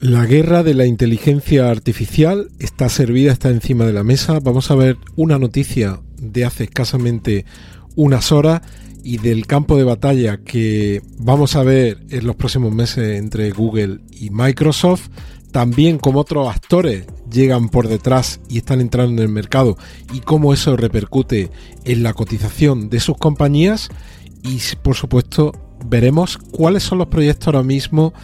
La guerra de la inteligencia artificial está servida, está encima de la mesa. Vamos a ver una noticia de hace escasamente unas horas y del campo de batalla que vamos a ver en los próximos meses entre Google y Microsoft. También como otros actores llegan por detrás y están entrando en el mercado y cómo eso repercute en la cotización de sus compañías. Y por supuesto veremos cuáles son los proyectos ahora mismo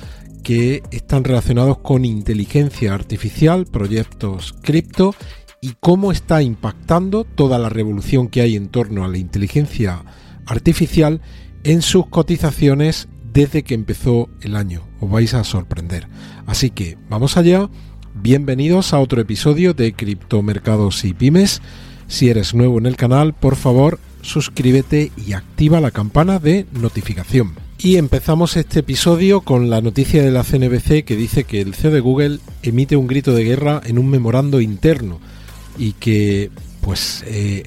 que están relacionados con inteligencia artificial, proyectos cripto y cómo está impactando toda la revolución que hay en torno a la inteligencia artificial en sus cotizaciones desde que empezó el año. Os vais a sorprender. Así que vamos allá. Bienvenidos a otro episodio de Criptomercados y Pymes. Si eres nuevo en el canal, por favor, suscríbete y activa la campana de notificación. Y empezamos este episodio con la noticia de la CNBC que dice que el CEO de Google emite un grito de guerra en un memorando interno y que pues eh,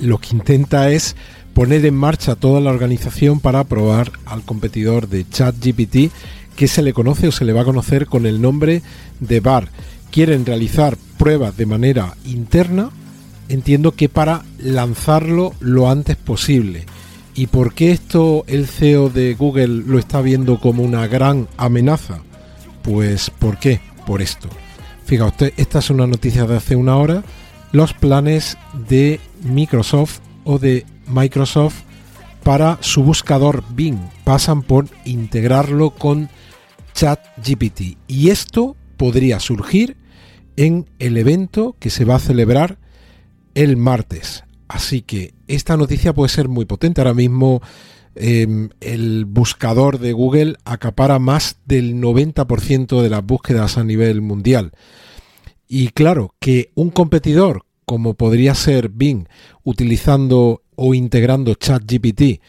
lo que intenta es poner en marcha toda la organización para aprobar al competidor de ChatGPT que se le conoce o se le va a conocer con el nombre de BAR. Quieren realizar pruebas de manera interna, entiendo que para lanzarlo lo antes posible ¿Y por qué esto el CEO de Google lo está viendo como una gran amenaza? Pues ¿por qué? Por esto. Usted, esta es una noticia de hace una hora. Los planes de Microsoft o de Microsoft para su buscador Bing pasan por integrarlo con ChatGPT. Y esto podría surgir en el evento que se va a celebrar el martes. Así que esta noticia puede ser muy potente. Ahora mismo em, el buscador de Google acapara más del 90% de las búsquedas a nivel mundial. Y claro, que un competidor como podría ser Bing utilizando o integrando ChatGPT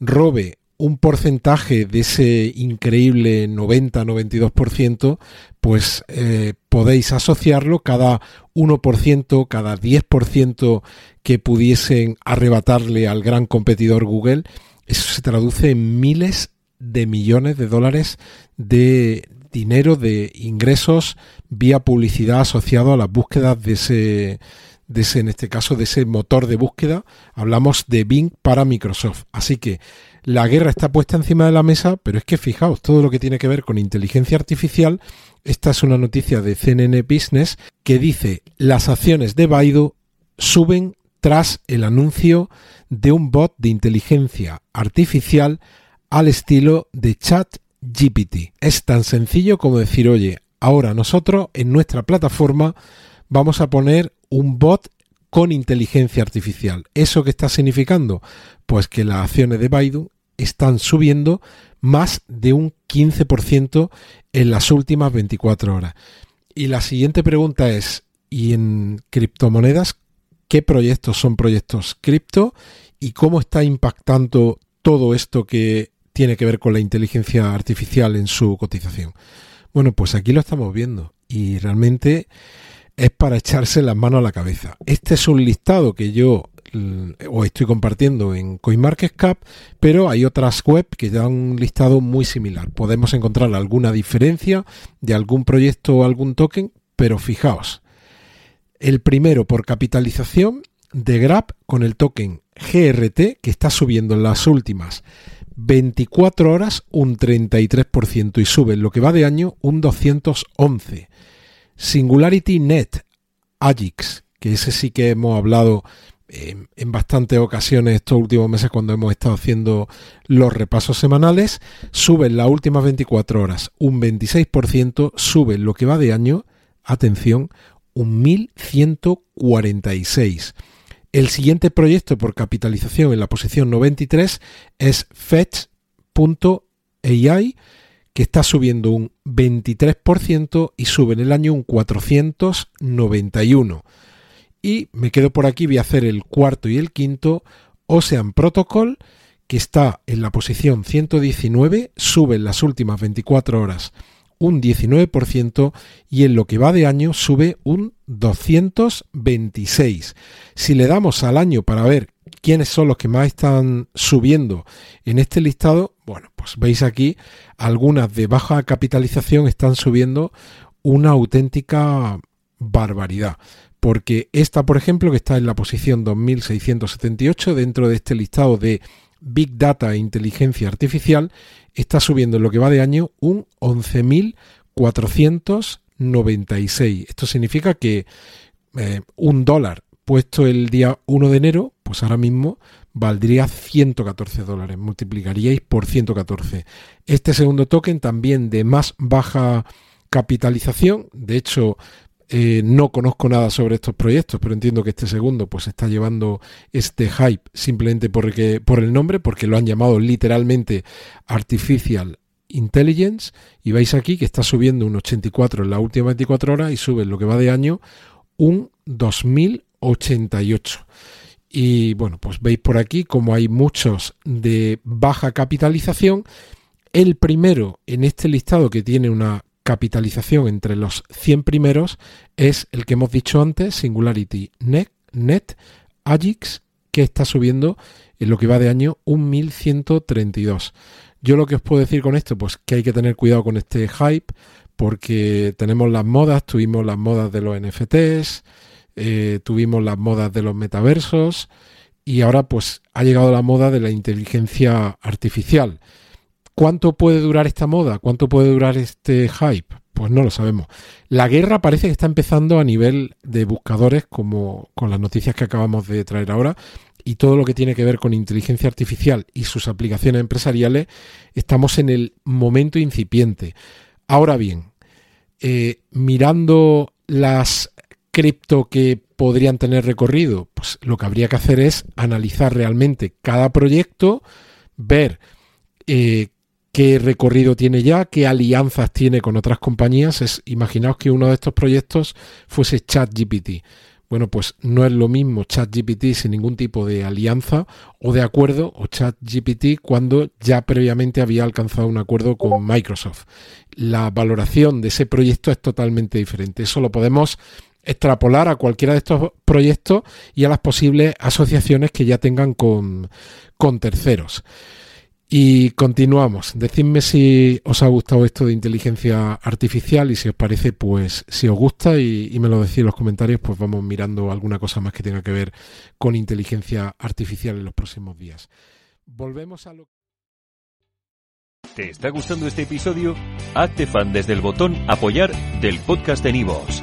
robe un porcentaje de ese increíble 90-92%, pues eh, podéis asociarlo cada 1%, cada 10% que pudiesen arrebatarle al gran competidor Google. Eso se traduce en miles de millones de dólares de dinero, de ingresos vía publicidad asociado a las búsquedas de ese, de ese, en este caso, de ese motor de búsqueda. Hablamos de Bing para Microsoft. Así que la guerra está puesta encima de la mesa, pero es que fijaos, todo lo que tiene que ver con inteligencia artificial, esta es una noticia de CNN Business que dice las acciones de Baidu suben tras el anuncio de un bot de inteligencia artificial al estilo de chat GPT. Es tan sencillo como decir, oye, ahora nosotros en nuestra plataforma vamos a poner un bot con inteligencia artificial. ¿Eso qué está significando? Pues que las acciones de Baidu están subiendo más de un 15% en las últimas 24 horas. Y la siguiente pregunta es, ¿y en criptomonedas qué proyectos son proyectos cripto y cómo está impactando todo esto que tiene que ver con la inteligencia artificial en su cotización? Bueno, pues aquí lo estamos viendo y realmente es para echarse las manos a la cabeza. Este es un listado que yo mm, os estoy compartiendo en CoinMarketCap, pero hay otras web que dan un listado muy similar. Podemos encontrar alguna diferencia de algún proyecto o algún token, pero fijaos. El primero por capitalización de Grab con el token GRT que está subiendo en las últimas 24 horas un 33% y sube lo que va de año un 211. Singularity Net, Agix, que ese sí que hemos hablado en, bastantes ocasiones estos últimos meses cuando hemos estado haciendo los repasos semanales, sube en las últimas 24 horas un 26%, sube lo que va de año, atención, un 1146. El siguiente proyecto por capitalización en la posición 93 es Fetch.ai que está subiendo un 23% y sube en el año un 491. Y me quedo por aquí, voy a hacer el cuarto y el quinto, Ocean Protocol, que está en la posición 119, sube en las últimas 24 horas un 19% y en lo que va de año sube un 226. Si le damos al año para ver quiénes son los que más están subiendo en este listado, Bueno, pues veis aquí, algunas de baja capitalización están subiendo una auténtica barbaridad. Porque esta, por ejemplo, que está en la posición 2678 dentro de este listado de Big Data e Inteligencia Artificial, está subiendo en lo que va de año un 11.496. Esto significa que eh, un dólar puesto el día 1 de enero, pues ahora mismo valdría 114 dólares, multiplicaríais por 114. Este segundo token también de más baja capitalización, de hecho eh, no conozco nada sobre estos proyectos, pero entiendo que este segundo pues está llevando este hype simplemente porque, por el nombre, porque lo han llamado literalmente Artificial Intelligence y veis aquí que está subiendo un 84 en la última 24 horas y sube en lo que va de año un 2088. Y bueno, pues veis por aquí como hay muchos de baja capitalización. El primero en este listado que tiene una capitalización entre los 100 primeros es el que hemos dicho antes, Singularity Net, Agix, que está subiendo en lo que va de año un 1132. Yo lo que os puedo decir con esto, pues que hay que tener cuidado con este hype, porque tenemos las modas, tuvimos las modas de los NFTs, eh, tuvimos las modas de los metaversos y ahora pues ha llegado la moda de la inteligencia artificial. ¿Cuánto puede durar esta moda? ¿Cuánto puede durar este hype? Pues no lo sabemos. La guerra parece que está empezando a nivel de buscadores, como con las noticias que acabamos de traer ahora, y todo lo que tiene que ver con inteligencia artificial y sus aplicaciones empresariales, estamos en el momento incipiente. Ahora bien, eh, mirando las cripto que podrían tener recorrido? Pues lo que habría que hacer es analizar realmente cada proyecto, ver eh, qué recorrido tiene ya, qué alianzas tiene con otras compañías. Imaginaos que uno de estos proyectos fuese ChatGPT. Bueno, pues no es lo mismo ChatGPT sin ningún tipo de alianza o de acuerdo o ChatGPT cuando ya previamente había alcanzado un acuerdo con Microsoft. La valoración de ese proyecto es totalmente diferente. Eso lo podemos extrapolar a cualquiera de estos proyectos y a las posibles asociaciones que ya tengan con, terceros. Y continuamos. Decidme si os ha gustado esto de inteligencia artificial y si os parece, pues si os gusta y, me lo decís en los comentarios, pues vamos mirando alguna cosa más que tenga que ver con inteligencia artificial en los próximos días. Volvemos a lo ¿Te está gustando este episodio? Hazte fan desde el botón apoyar del podcast de Nivos.